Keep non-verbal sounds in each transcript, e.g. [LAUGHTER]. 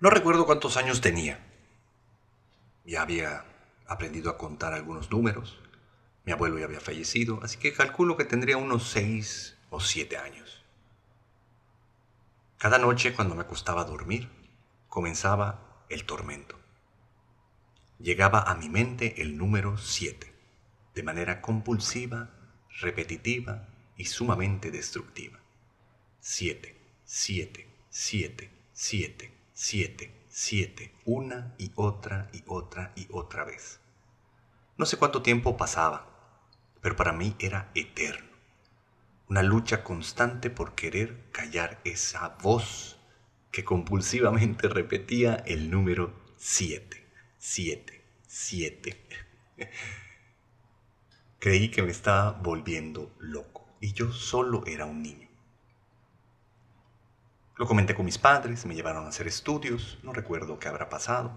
No recuerdo cuántos años tenía. Ya había aprendido a contar algunos números. Mi abuelo ya había fallecido, así que calculo que tendría unos seis o siete años. Cada noche cuando me acostaba a dormir, comenzaba el tormento. Llegaba a mi mente el número siete, de manera compulsiva, repetitiva y sumamente destructiva. Siete, siete, siete, siete, siete, siete, una y otra y otra y otra vez. No sé cuánto tiempo pasaba, pero para mí era eterno. Una lucha constante por querer callar esa voz que compulsivamente repetía el número siete, siete, siete. [LAUGHS] Creí que me estaba volviendo loco y yo solo era un niño. Lo comenté con mis padres, me llevaron a hacer estudios, no recuerdo qué habrá pasado.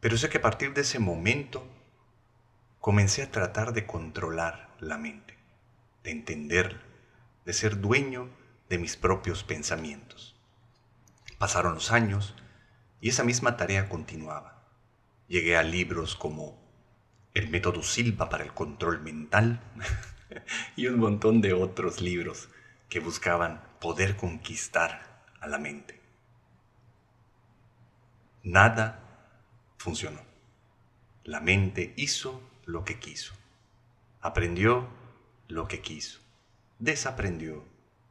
Pero sé que a partir de ese momento comencé a tratar de controlar la mente, de entenderla, de ser dueño de mis propios pensamientos. Pasaron los años y esa misma tarea continuaba. Llegué a libros como El método Silva para el control mental [LAUGHS] y un montón de otros libros que buscaban poder conquistar a la mente. Nada funcionó. La mente hizo lo que quiso. Aprendió lo que quiso. Desaprendió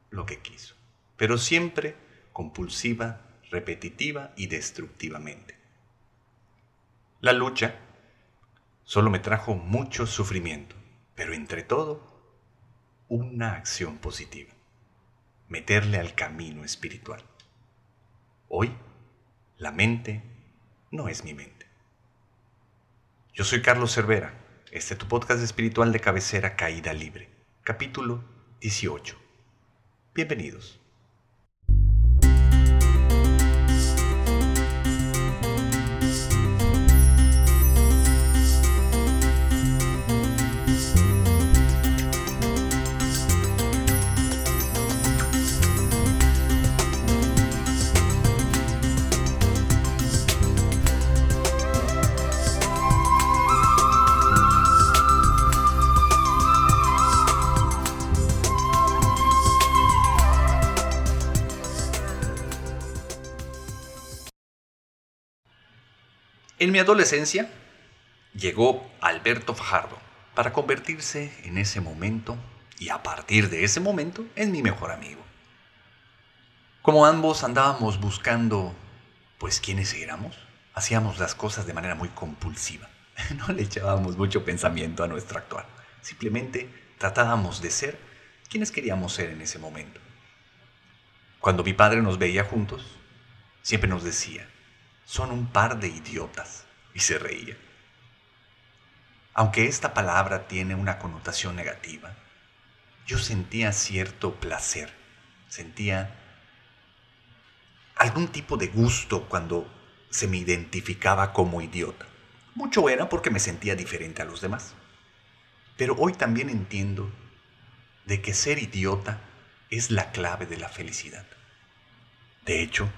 lo que quiso. Pero siempre compulsiva, repetitiva y destructivamente. La lucha solo me trajo mucho sufrimiento, pero entre todo, una acción positiva. Meterle al camino espiritual. Hoy, la mente no es mi mente. Yo soy Carlos Cervera. Este es tu podcast espiritual de cabecera Caída Libre, capítulo 18. Bienvenidos. En mi adolescencia llegó Alberto Fajardo para convertirse en ese momento y a partir de ese momento en mi mejor amigo. Como ambos andábamos buscando, pues, quiénes éramos, hacíamos las cosas de manera muy compulsiva. [LAUGHS] No le echábamos mucho pensamiento a nuestro actuar. Simplemente tratábamos de ser quienes queríamos ser en ese momento. Cuando mi padre nos veía juntos, siempre nos decía, son un par de idiotas. Y se reía. Aunque esta palabra tiene una connotación negativa, yo sentía cierto placer, sentía algún tipo de gusto cuando se me identificaba como idiota. Mucho era porque me sentía diferente a los demás. Pero hoy también entiendo de que ser idiota es la clave de la felicidad. De hecho,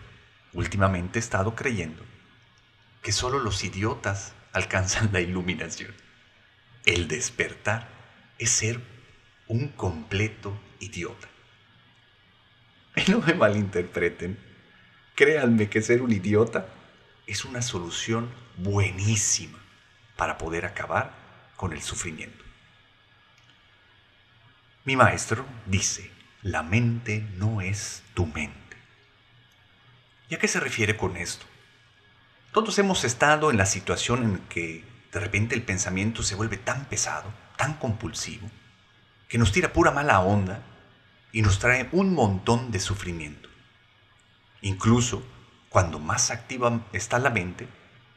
últimamente he estado creyendo que solo los idiotas alcanzan la iluminación. El despertar es ser un completo idiota. Y no me malinterpreten, créanme que ser un idiota es una solución buenísima para poder acabar con el sufrimiento. Mi maestro dice, la mente no es tu mente. ¿Y a qué se refiere con esto? Todos hemos estado en la situación en que de repente el pensamiento se vuelve tan pesado, tan compulsivo, que nos tira pura mala onda y nos trae un montón de sufrimiento. Incluso cuando más activa está la mente,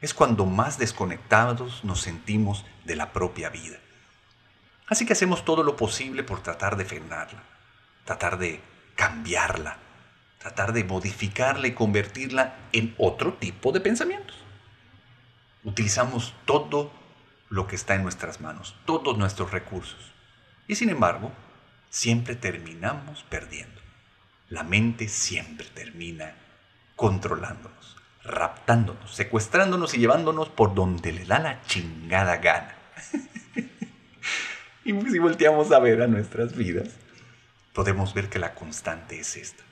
es cuando más desconectados nos sentimos de la propia vida. Así que hacemos todo lo posible por tratar de frenarla, tratar de cambiarla, tratar de modificarla y convertirla en otro tipo de pensamientos. Utilizamos todo lo que está en nuestras manos, todos nuestros recursos. Y sin embargo, siempre terminamos perdiendo. La mente siempre termina controlándonos, raptándonos, secuestrándonos y llevándonos por donde le da la chingada gana. [LAUGHS] y si volteamos a ver a nuestras vidas, podemos ver que la constante es esta.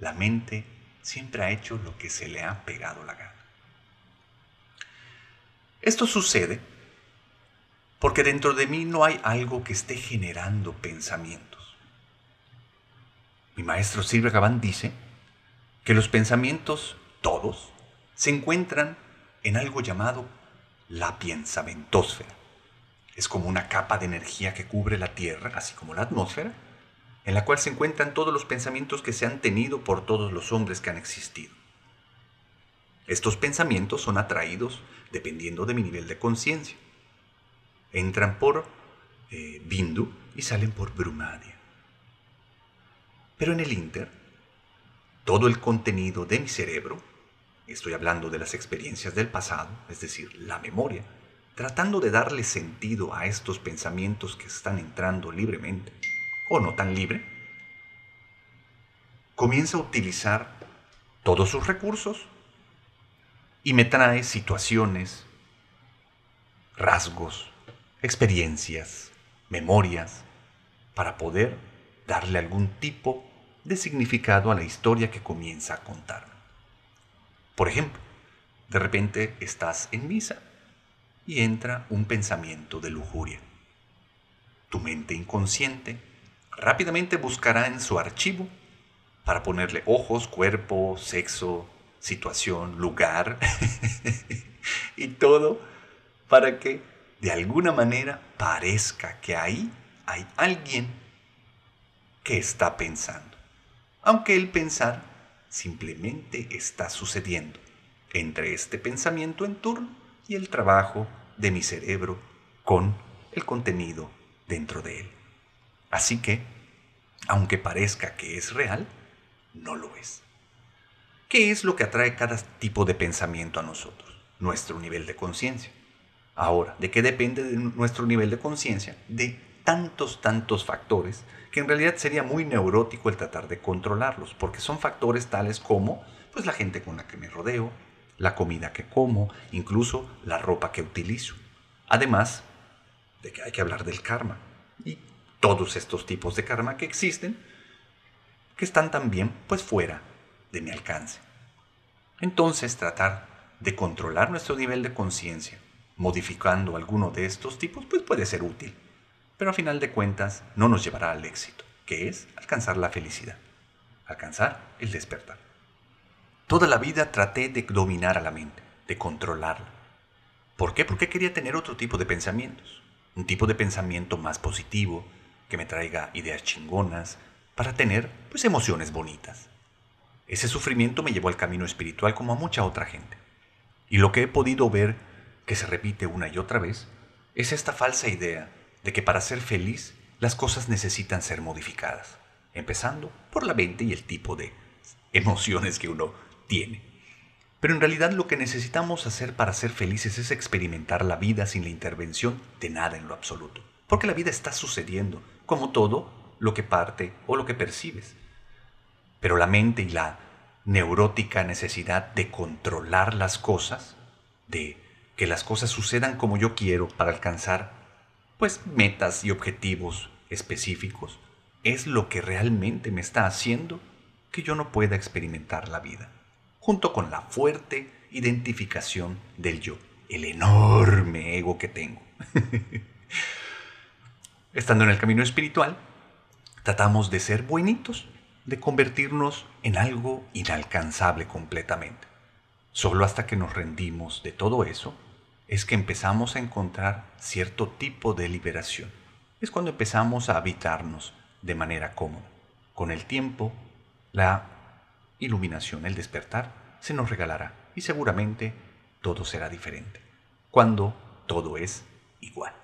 La mente siempre ha hecho lo que se le ha pegado la gana. Esto sucede porque dentro de mí no hay algo que esté generando pensamientos. Mi maestro Silvia Gabán dice que los pensamientos, todos, se encuentran en algo llamado la pensamentósfera. Es como una capa de energía que cubre la Tierra, así como la atmósfera, en la cual se encuentran todos los pensamientos que se han tenido por todos los hombres que han existido. Estos pensamientos son atraídos dependiendo de mi nivel de conciencia. Entran por eh, Bindu y salen por Brumadia. Pero en el Inter, todo el contenido de mi cerebro, estoy hablando de las experiencias del pasado, es decir, la memoria, tratando de darle sentido a estos pensamientos que están entrando libremente, o no tan libre, comienza a utilizar todos sus recursos y me trae situaciones, rasgos, experiencias, memorias, para poder darle algún tipo de significado a la historia que comienza a contar. Por ejemplo, de repente estás en misa y entra un pensamiento de lujuria. Tu mente inconsciente rápidamente buscará en su archivo para ponerle ojos, cuerpo, sexo, situación, lugar [LAUGHS] y todo para que de alguna manera parezca que ahí hay alguien que está pensando. Aunque el pensar simplemente está sucediendo entre este pensamiento en turno y el trabajo de mi cerebro con el contenido dentro de él. Así que, aunque parezca que es real, no lo es. ¿Qué es lo que atrae cada tipo de pensamiento a nosotros? Nuestro nivel de conciencia. Ahora, ¿de qué depende de nuestro nivel de conciencia? De tantos, tantos factores que en realidad sería muy neurótico el tratar de controlarlos, porque son factores tales como pues la gente con la que me rodeo, la comida que como, incluso la ropa que utilizo. Además de que hay que hablar del karma todos estos tipos de karma que existen, que están también pues fuera de mi alcance. Entonces tratar de controlar nuestro nivel de conciencia, modificando alguno de estos tipos, pues puede ser útil, pero a final de cuentas no nos llevará al éxito, que es alcanzar la felicidad, alcanzar el despertar. Toda la vida traté de dominar a la mente, de controlarla. ¿Por qué? Porque quería tener otro tipo de pensamientos, un tipo de pensamiento más positivo, que me traiga ideas chingonas, para tener pues emociones bonitas. Ese sufrimiento me llevó al camino espiritual como a mucha otra gente. Y lo que he podido ver, que se repite una y otra vez, es esta falsa idea de que para ser feliz las cosas necesitan ser modificadas, empezando por la mente y el tipo de emociones que uno tiene. Pero en realidad lo que necesitamos hacer para ser felices es experimentar la vida sin la intervención de nada en lo absoluto. Porque la vida está sucediendo, como todo lo que parte o lo que percibes. Pero la mente y la neurótica necesidad de controlar las cosas, de que las cosas sucedan como yo quiero para alcanzar pues metas y objetivos específicos, es lo que realmente me está haciendo que yo no pueda experimentar la vida, junto con la fuerte identificación del yo, el enorme ego que tengo. [LAUGHS] Estando en el camino espiritual, tratamos de ser buenitos, de convertirnos en algo inalcanzable completamente. Solo hasta que nos rendimos de todo eso es que empezamos a encontrar cierto tipo de liberación. Es cuando empezamos a habitarnos de manera cómoda. Con el tiempo, la iluminación, el despertar, se nos regalará y seguramente todo será diferente. Cuando todo es igual.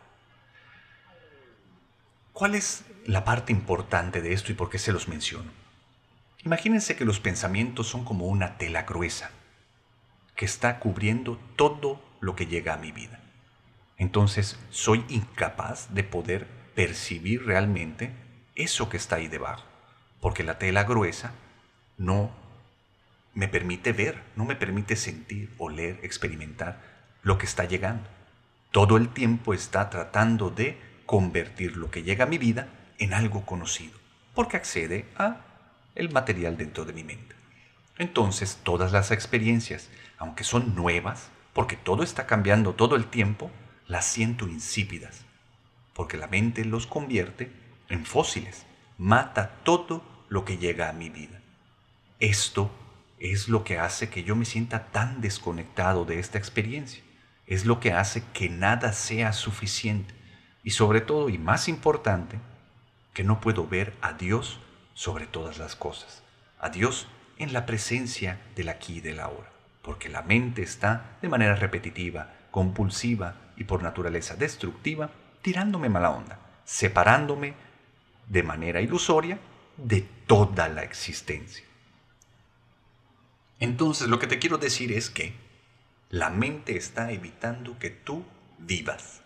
¿Cuál es la parte importante de esto y por qué se los menciono? Imagínense que los pensamientos son como una tela gruesa que está cubriendo todo lo que llega a mi vida. Entonces soy incapaz de poder percibir realmente eso que está ahí debajo, porque la tela gruesa no me permite ver, no me permite sentir, oler, experimentar lo que está llegando. Todo el tiempo está tratando de convertir lo que llega a mi vida en algo conocido, porque accede a el material dentro de mi mente. Entonces, todas las experiencias, aunque son nuevas, porque todo está cambiando todo el tiempo, las siento insípidas, porque la mente los convierte en fósiles, mata todo lo que llega a mi vida. Esto es lo que hace que yo me sienta tan desconectado de esta experiencia. Es lo que hace que nada sea suficiente. Y sobre todo, y más importante, que no puedo ver a Dios sobre todas las cosas. A Dios en la presencia del aquí y del ahora. Porque la mente está de manera repetitiva, compulsiva y por naturaleza destructiva, tirándome mala onda, separándome de manera ilusoria de toda la existencia. Entonces lo que te quiero decir es que la mente está evitando que tú vivas.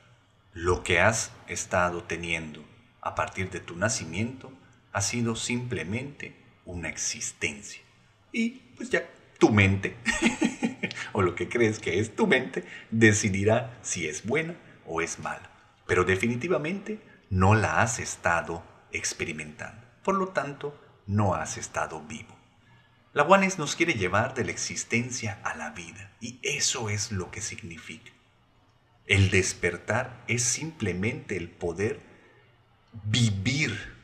Lo que has estado teniendo a partir de tu nacimiento ha sido simplemente una existencia. Y pues ya tu mente, [LAUGHS] o lo que crees que es tu mente, decidirá si es buena o es mala. Pero definitivamente no la has estado experimentando. Por lo tanto, no has estado vivo. La Juanes nos quiere llevar de la existencia a la vida y eso es lo que significa. El despertar es simplemente el poder vivir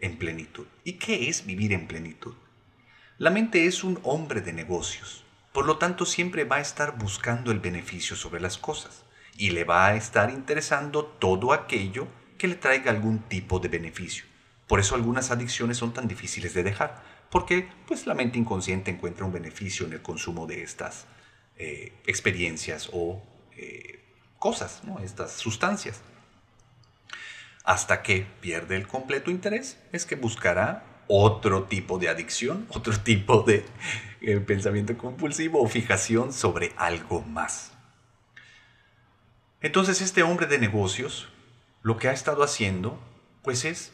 en plenitud. ¿Y qué es vivir en plenitud? La mente es un hombre de negocios, por lo tanto siempre va a estar buscando el beneficio sobre las cosas y le va a estar interesando todo aquello que le traiga algún tipo de beneficio. Por eso algunas adicciones son tan difíciles de dejar, porque pues la mente inconsciente encuentra un beneficio en el consumo de estas eh, experiencias o eh, cosas, ¿no? estas sustancias. Hasta que pierde el completo interés, es que buscará otro tipo de adicción, [LAUGHS] otro tipo de eh, pensamiento compulsivo o fijación sobre algo más. Entonces este hombre de negocios lo que ha estado haciendo pues es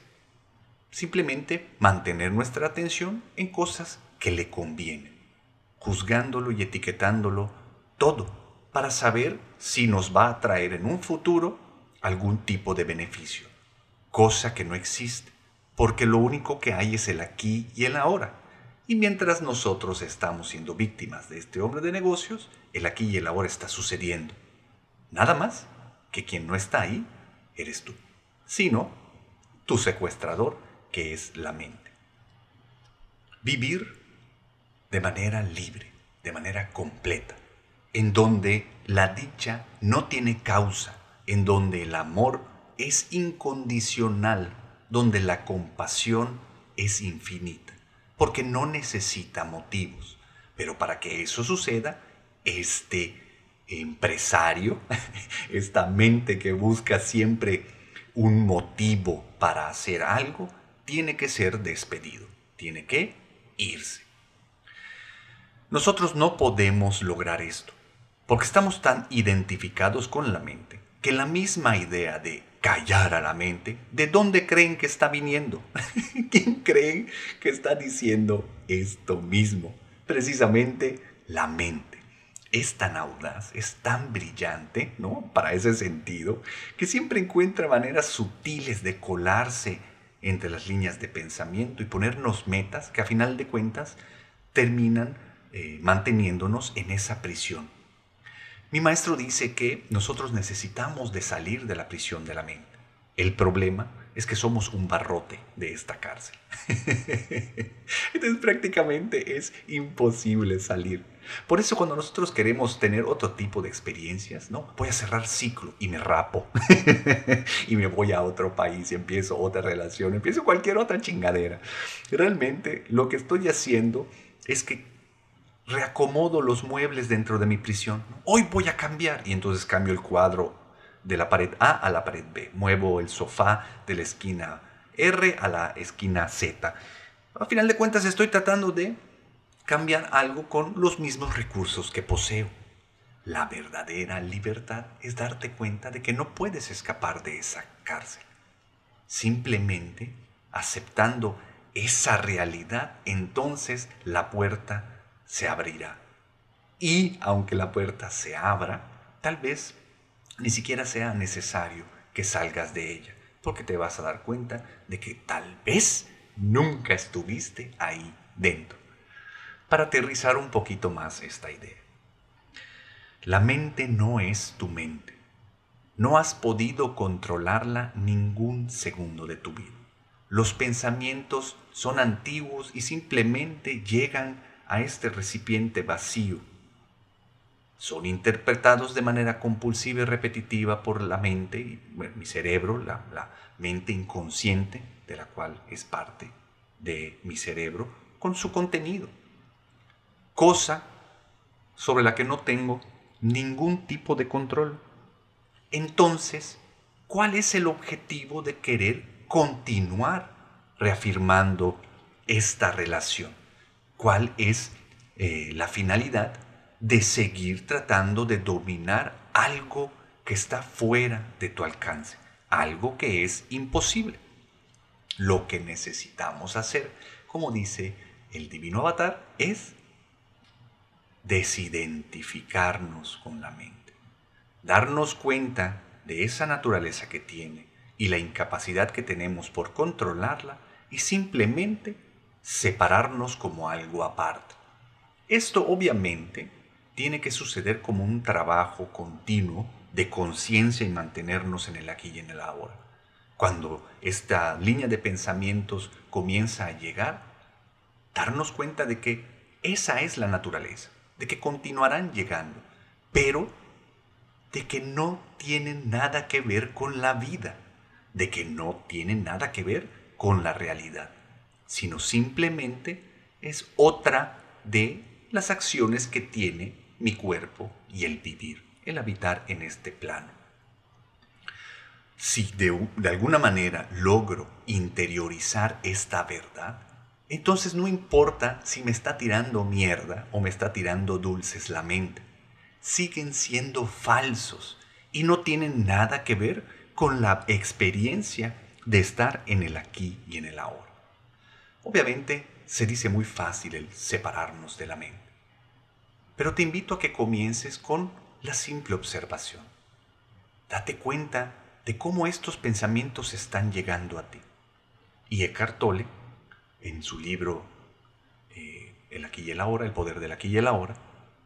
simplemente mantener nuestra atención en cosas que le convienen, juzgándolo y etiquetándolo todo para saber si nos va a traer en un futuro algún tipo de beneficio, cosa que no existe, porque lo único que hay es el aquí y el ahora. Y mientras nosotros estamos siendo víctimas de este hombre de negocios, el aquí y el ahora está sucediendo. Nada más que quien no está ahí eres tú, sino tu secuestrador que es la mente. Vivir de manera libre, de manera completa, en donde la dicha no tiene causa, en donde el amor es incondicional, donde la compasión es infinita, porque no necesita motivos. Pero para que eso suceda, este empresario, [LAUGHS] esta mente que busca siempre un motivo para hacer algo, tiene que ser despedido, tiene que irse. Nosotros no podemos lograr esto, porque estamos tan identificados con la mente, que la misma idea de callar a la mente, ¿de dónde creen que está viniendo? [LAUGHS] ¿Quién creen que está diciendo esto mismo? Precisamente la mente. Es tan audaz, es tan brillante, ¿no? Para ese sentido, que siempre encuentra maneras sutiles de colarse entre las líneas de pensamiento y ponernos metas que a final de cuentas terminan eh, manteniéndonos en esa prisión. Mi maestro dice que nosotros necesitamos de salir de la prisión de la mente. El problema es que somos un barrote de esta cárcel. [LAUGHS] Entonces prácticamente es imposible salir. Por eso cuando nosotros queremos tener otro tipo de experiencias, ¿no? Voy a cerrar ciclo y me rapo. [LAUGHS] y me voy a otro país y empiezo otra relación, empiezo cualquier otra chingadera. Realmente lo que estoy haciendo es que reacomodo los muebles dentro de mi prisión. Hoy voy a cambiar y entonces cambio el cuadro de la pared A a la pared B. Muevo el sofá de la esquina R a la esquina Z. A final de cuentas estoy tratando de cambiar algo con los mismos recursos que poseo. La verdadera libertad es darte cuenta de que no puedes escapar de esa cárcel. Simplemente aceptando esa realidad, entonces la puerta se abrirá. Y aunque la puerta se abra, tal vez ni siquiera sea necesario que salgas de ella, porque te vas a dar cuenta de que tal vez nunca estuviste ahí dentro. Para aterrizar un poquito más esta idea. La mente no es tu mente. No has podido controlarla ningún segundo de tu vida. Los pensamientos son antiguos y simplemente llegan a este recipiente vacío. Son interpretados de manera compulsiva y repetitiva por la mente, mi cerebro, la, la mente inconsciente, de la cual es parte de mi cerebro, con su contenido. Cosa sobre la que no tengo ningún tipo de control. Entonces, ¿cuál es el objetivo de querer continuar reafirmando esta relación? ¿Cuál es eh, la finalidad de seguir tratando de dominar algo que está fuera de tu alcance, algo que es imposible? Lo que necesitamos hacer, como dice el divino avatar, es desidentificarnos con la mente, darnos cuenta de esa naturaleza que tiene y la incapacidad que tenemos por controlarla y simplemente separarnos como algo aparte. Esto obviamente tiene que suceder como un trabajo continuo de conciencia y mantenernos en el aquí y en el ahora. Cuando esta línea de pensamientos comienza a llegar, darnos cuenta de que esa es la naturaleza de que continuarán llegando, pero de que no tienen nada que ver con la vida, de que no tienen nada que ver con la realidad, sino simplemente es otra de las acciones que tiene mi cuerpo y el vivir, el habitar en este plano. Si de, alguna manera logro interiorizar esta verdad, entonces no importa si me está tirando mierda o me está tirando dulces la mente. Siguen siendo falsos y no tienen nada que ver con la experiencia de estar en el aquí y en el ahora. Obviamente se dice muy fácil el separarnos de la mente, pero te invito a que comiences con la simple observación. Date cuenta de cómo estos pensamientos están llegando a ti. Y Eckhart Tolle en su libro eh, El aquí y el ahora, el poder del aquí y el ahora,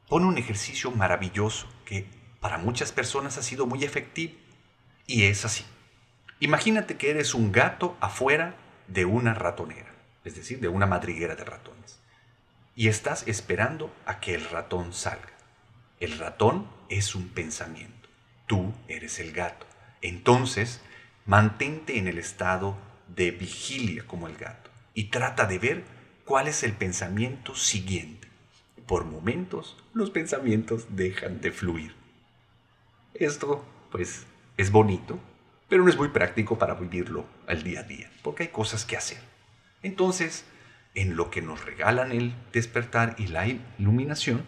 pone un ejercicio maravilloso que para muchas personas ha sido muy efectivo. Y es así. Imagínate que eres un gato afuera de una ratonera, es decir, de una madriguera de ratones. Y estás esperando a que el ratón salga. El ratón es un pensamiento. Tú eres el gato. Entonces, mantente en el estado de vigilia como el gato y trata de ver cuál es el pensamiento siguiente. Por momentos los pensamientos dejan de fluir. Esto, pues, es bonito, pero no es muy práctico para vivirlo al día a día, porque hay cosas que hacer. Entonces, en lo que nos regalan el despertar y la iluminación,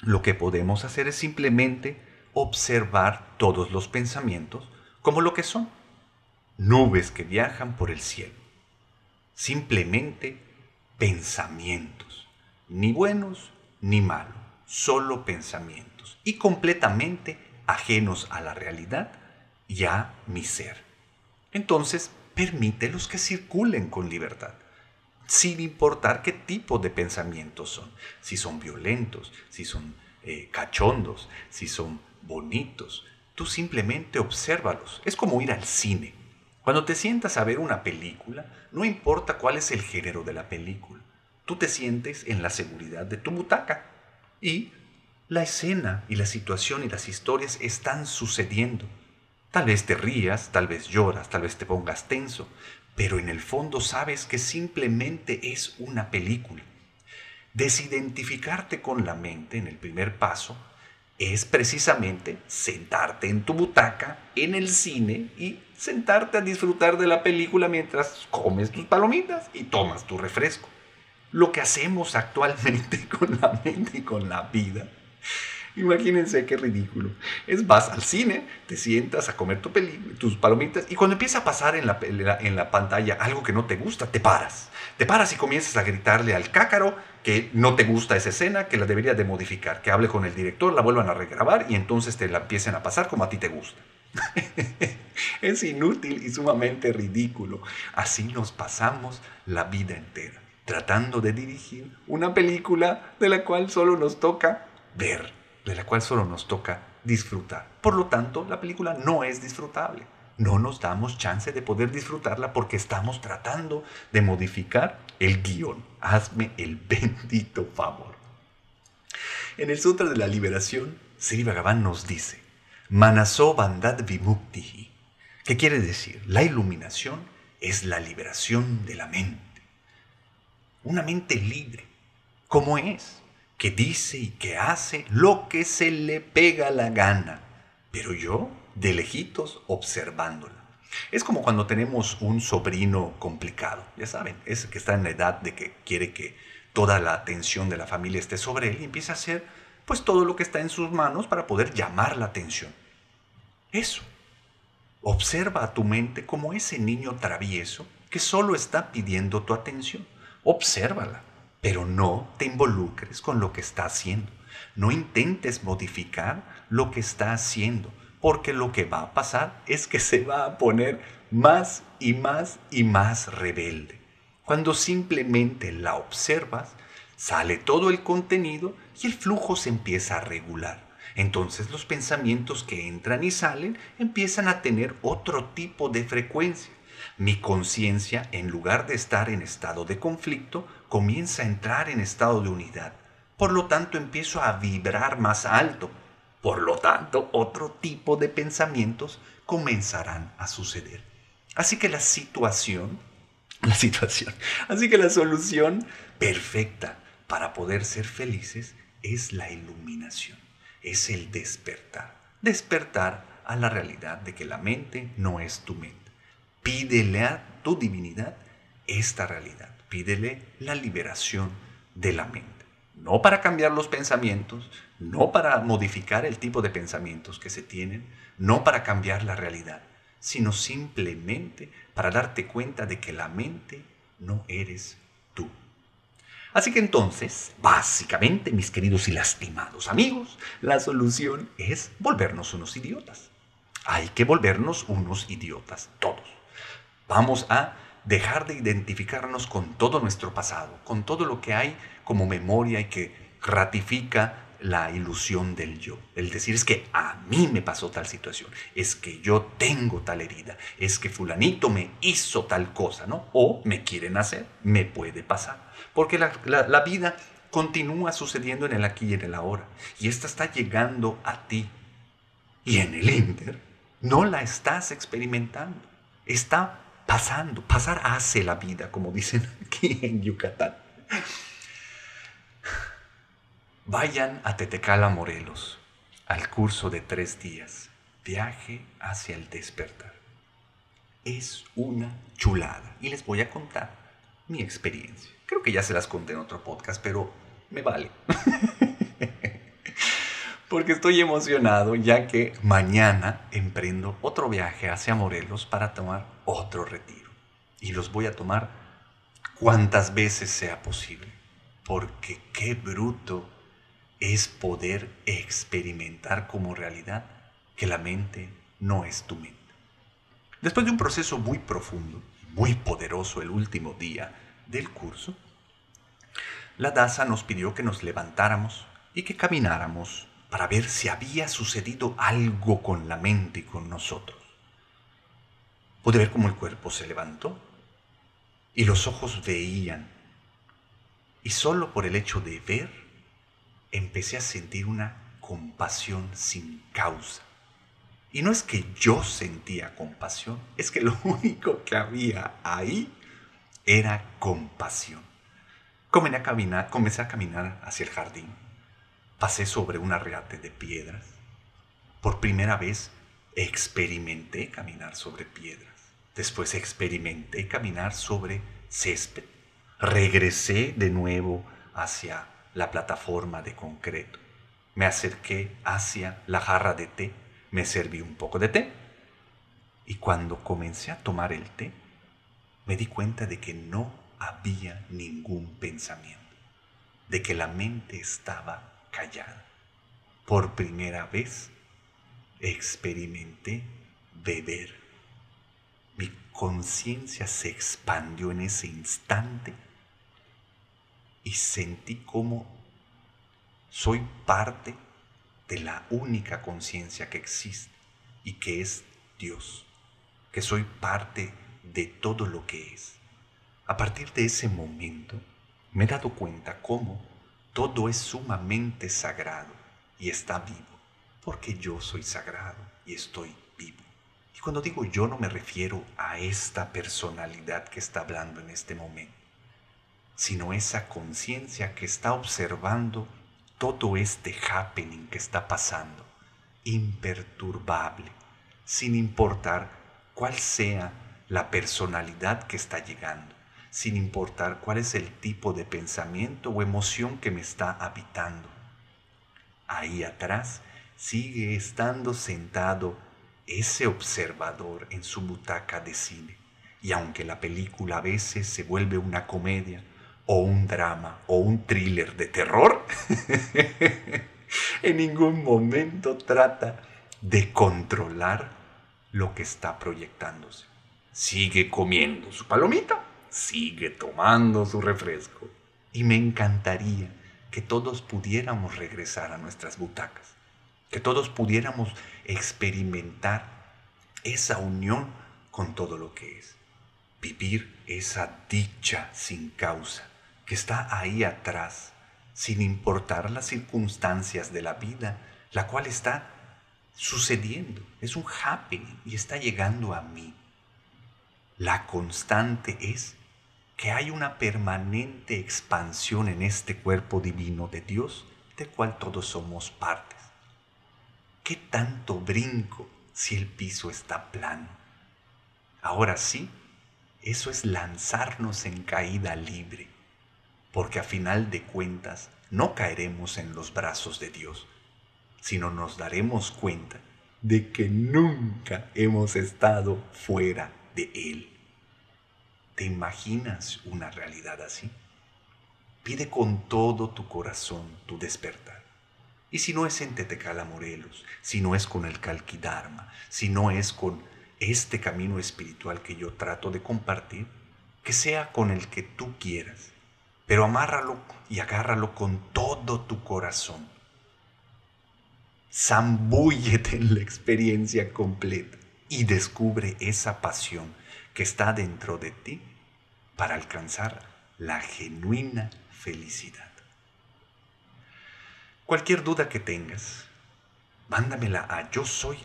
lo que podemos hacer es simplemente observar todos los pensamientos como lo que son, nubes que viajan por el cielo. Simplemente pensamientos, ni buenos ni malos, solo pensamientos. Y completamente ajenos a la realidad y a mi ser. Entonces, permítelos que circulen con libertad, sin importar qué tipo de pensamientos son, si son violentos, si son eh, cachondos, si son bonitos. Tú simplemente obsérvalos. Es como ir al cine. Cuando te sientas a ver una película, no importa cuál es el género de la película, tú te sientes en la seguridad de tu butaca y la escena y la situación y las historias están sucediendo. Tal vez te rías, tal vez lloras, tal vez te pongas tenso, pero en el fondo sabes que simplemente es una película. Desidentificarte con la mente en el primer paso es precisamente sentarte en tu butaca en el cine y sentarte a disfrutar de la película mientras comes tus palomitas y tomas tu refresco. Lo que hacemos actualmente [LAUGHS] con la mente y con la vida Imagínense qué ridículo. Es vas al cine, te sientas a comer tu tus palomitas y cuando empieza a pasar en la, en la pantalla algo que no te gusta, te paras. Te paras y comienzas a gritarle al cácaro que no te gusta esa escena, que la deberías de modificar, que hable con el director, la vuelvan a regrabar y entonces te la empiecen a pasar como a ti te gusta. [LAUGHS] es inútil y sumamente ridículo. Así nos pasamos la vida entera, tratando de dirigir una película de la cual solo nos toca ver de la cual solo nos toca disfrutar. Por lo tanto, la película no es disfrutable. No nos damos chance de poder disfrutarla porque estamos tratando de modificar el guion. Hazme el [LAUGHS] bendito favor. En el Sutra de la Liberación, Sri Bhagavan nos dice, Manaso Bandad Vimuktihi, ¿Qué quiere decir, la iluminación es la liberación de la mente. Una mente libre, como es, que dice y que hace lo que se le pega la gana, pero yo de lejitos observándola. Es como cuando tenemos un sobrino complicado, ya saben, es que está en la edad de que quiere que toda la atención de la familia esté sobre él y empieza a hacer pues todo lo que está en sus manos para poder llamar la atención. Eso. Observa a tu mente como ese niño travieso que solo está pidiendo tu atención. Obsérvala pero no te involucres con lo que está haciendo. No intentes modificar lo que está haciendo, porque lo que va a pasar es que [LAUGHS] se va a poner más y más y más rebelde. Cuando simplemente la observas, sale todo el contenido y el flujo se empieza a regular. Entonces los pensamientos que entran y salen empiezan a tener otro tipo de frecuencia. Mi conciencia, en lugar de estar en estado de conflicto, comienza a entrar en estado de unidad. Por lo tanto, empiezo a vibrar más alto. Por lo tanto, otro tipo de pensamientos comenzarán a suceder. Así que la situación, [LAUGHS] la situación, así que la solución perfecta para poder ser felices es la iluminación, es el despertar. Despertar a la realidad de que la mente no es tu mente. Pídele a tu divinidad esta realidad pídele la liberación de la mente. No para cambiar los pensamientos, no para modificar el tipo de pensamientos que se tienen, no para cambiar la realidad, sino simplemente para darte cuenta de que la mente no eres tú. Así que entonces, básicamente, mis queridos y lastimados amigos, la solución es volvernos unos idiotas. Hay que volvernos unos idiotas, todos. Vamos a dejar de identificarnos con todo nuestro pasado, con todo lo que hay como memoria y que ratifica la ilusión del yo. El decir es que a mí me pasó tal situación, es que yo tengo tal herida, es que fulanito me hizo tal cosa, ¿no? O me quieren hacer, me puede pasar. Porque la, la vida continúa sucediendo en el aquí y en el ahora. Y esta está llegando a ti. Y en el Inter no la estás experimentando. Está pasando, pasar hace la vida, como dicen aquí en Yucatán. Vayan a Tetecala, Morelos, al curso de tres días, viaje hacia el despertar. Es una chulada y les voy a contar mi experiencia. Creo que ya se las conté en otro podcast, pero me vale. [LAUGHS] porque estoy emocionado ya que mañana emprendo otro viaje hacia Morelos para tomar otro retiro. Y los voy a tomar cuantas veces sea posible, porque qué bruto es poder experimentar como realidad que la mente no es tu mente. Después de un proceso muy profundo, muy poderoso el último día del curso, la DASA nos pidió que nos levantáramos y que camináramos para ver si había sucedido algo con la mente y con nosotros. Pude ver cómo el cuerpo se levantó y los ojos veían. Y solo por el hecho de ver, empecé a sentir una compasión sin causa. Y no es que yo sentía compasión, es que lo [LAUGHS] único que había ahí era compasión. Comencé a caminar, comencé a caminar hacia el jardín pasé sobre un arreate de piedras. Por primera vez experimenté caminar sobre piedras. Después experimenté caminar sobre césped. Regresé de nuevo hacia la plataforma de concreto. Me acerqué hacia la jarra de té, me serví un poco de té y cuando comencé a tomar el té, me di cuenta de que no había ningún pensamiento, de que la mente estaba callada. Por primera vez experimenté beber. Mi conciencia se expandió en ese instante y sentí como soy parte de la única conciencia que existe y que es Dios que soy parte de todo lo que es. A partir de ese momento me he dado cuenta cómo todo es sumamente sagrado y está vivo, porque yo soy sagrado y estoy vivo. Y cuando digo yo no me refiero a esta personalidad que está hablando en este momento, sino esa conciencia que está observando todo este happening que está pasando, imperturbable, sin importar cuál sea la personalidad que está llegando, sin importar cuál es el tipo de pensamiento o emoción que me está habitando. Ahí atrás sigue estando sentado ese observador en su butaca de cine. Y aunque la película a veces se vuelve una comedia o un drama o un thriller de terror, [LAUGHS] en ningún momento trata de controlar lo que está proyectándose. Sigue comiendo su palomita, sigue tomando su refresco. Y me encantaría que todos pudiéramos regresar a nuestras butacas, que todos pudiéramos experimentar esa unión con todo lo que es, vivir esa dicha sin causa que está ahí atrás, sin importar las circunstancias de la vida, la cual está sucediendo, es un happening y está llegando a mí. La constante es que hay una permanente expansión en este cuerpo divino de Dios, del cual todos somos partes. ¿Qué tanto brinco si el piso está plano? Ahora sí, eso es lanzarnos en caída libre, porque a final de cuentas no caeremos en los brazos de Dios, sino nos daremos cuenta de que nunca hemos estado fuera de Él. ¿Te imaginas una realidad así? Pide con todo tu corazón tu despertar. Y si no es en Tetecala Morelos, si no es con el Kalkidharma, si no es con este camino espiritual que yo trato de compartir, que sea con el que tú quieras, pero amárralo y agárralo con todo tu corazón zambúllete en la experiencia completa y descubre esa pasión que está dentro de ti para alcanzar la genuina felicidad. Cualquier duda que tengas, mándamela a yo soy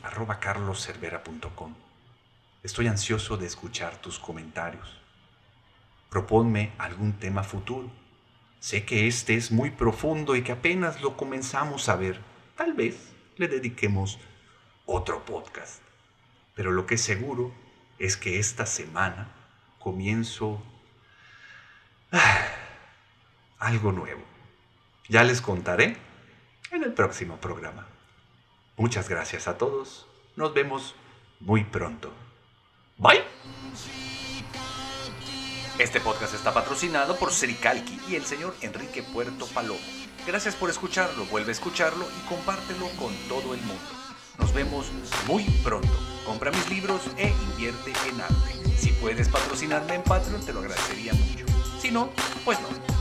Estoy ansioso de escuchar tus comentarios. Proponme algún tema futuro. Sé que este es muy profundo y que apenas lo comenzamos a ver. Tal vez le dediquemos otro podcast. Pero lo que es seguro es que esta semana comienzo [SIGHS] algo nuevo. Ya les contaré en el próximo programa. Muchas gracias a todos. Nos vemos muy pronto. Bye. Este podcast está patrocinado por Sericalqui y el señor Enrique Puerto Palomo. Gracias por escucharlo, vuelve a escucharlo y compártelo con todo el mundo. Nos vemos muy pronto. Compra mis libros e invierte en arte. Si puedes patrocinarme en Patreon, te lo agradecería mucho. Si no, pues no.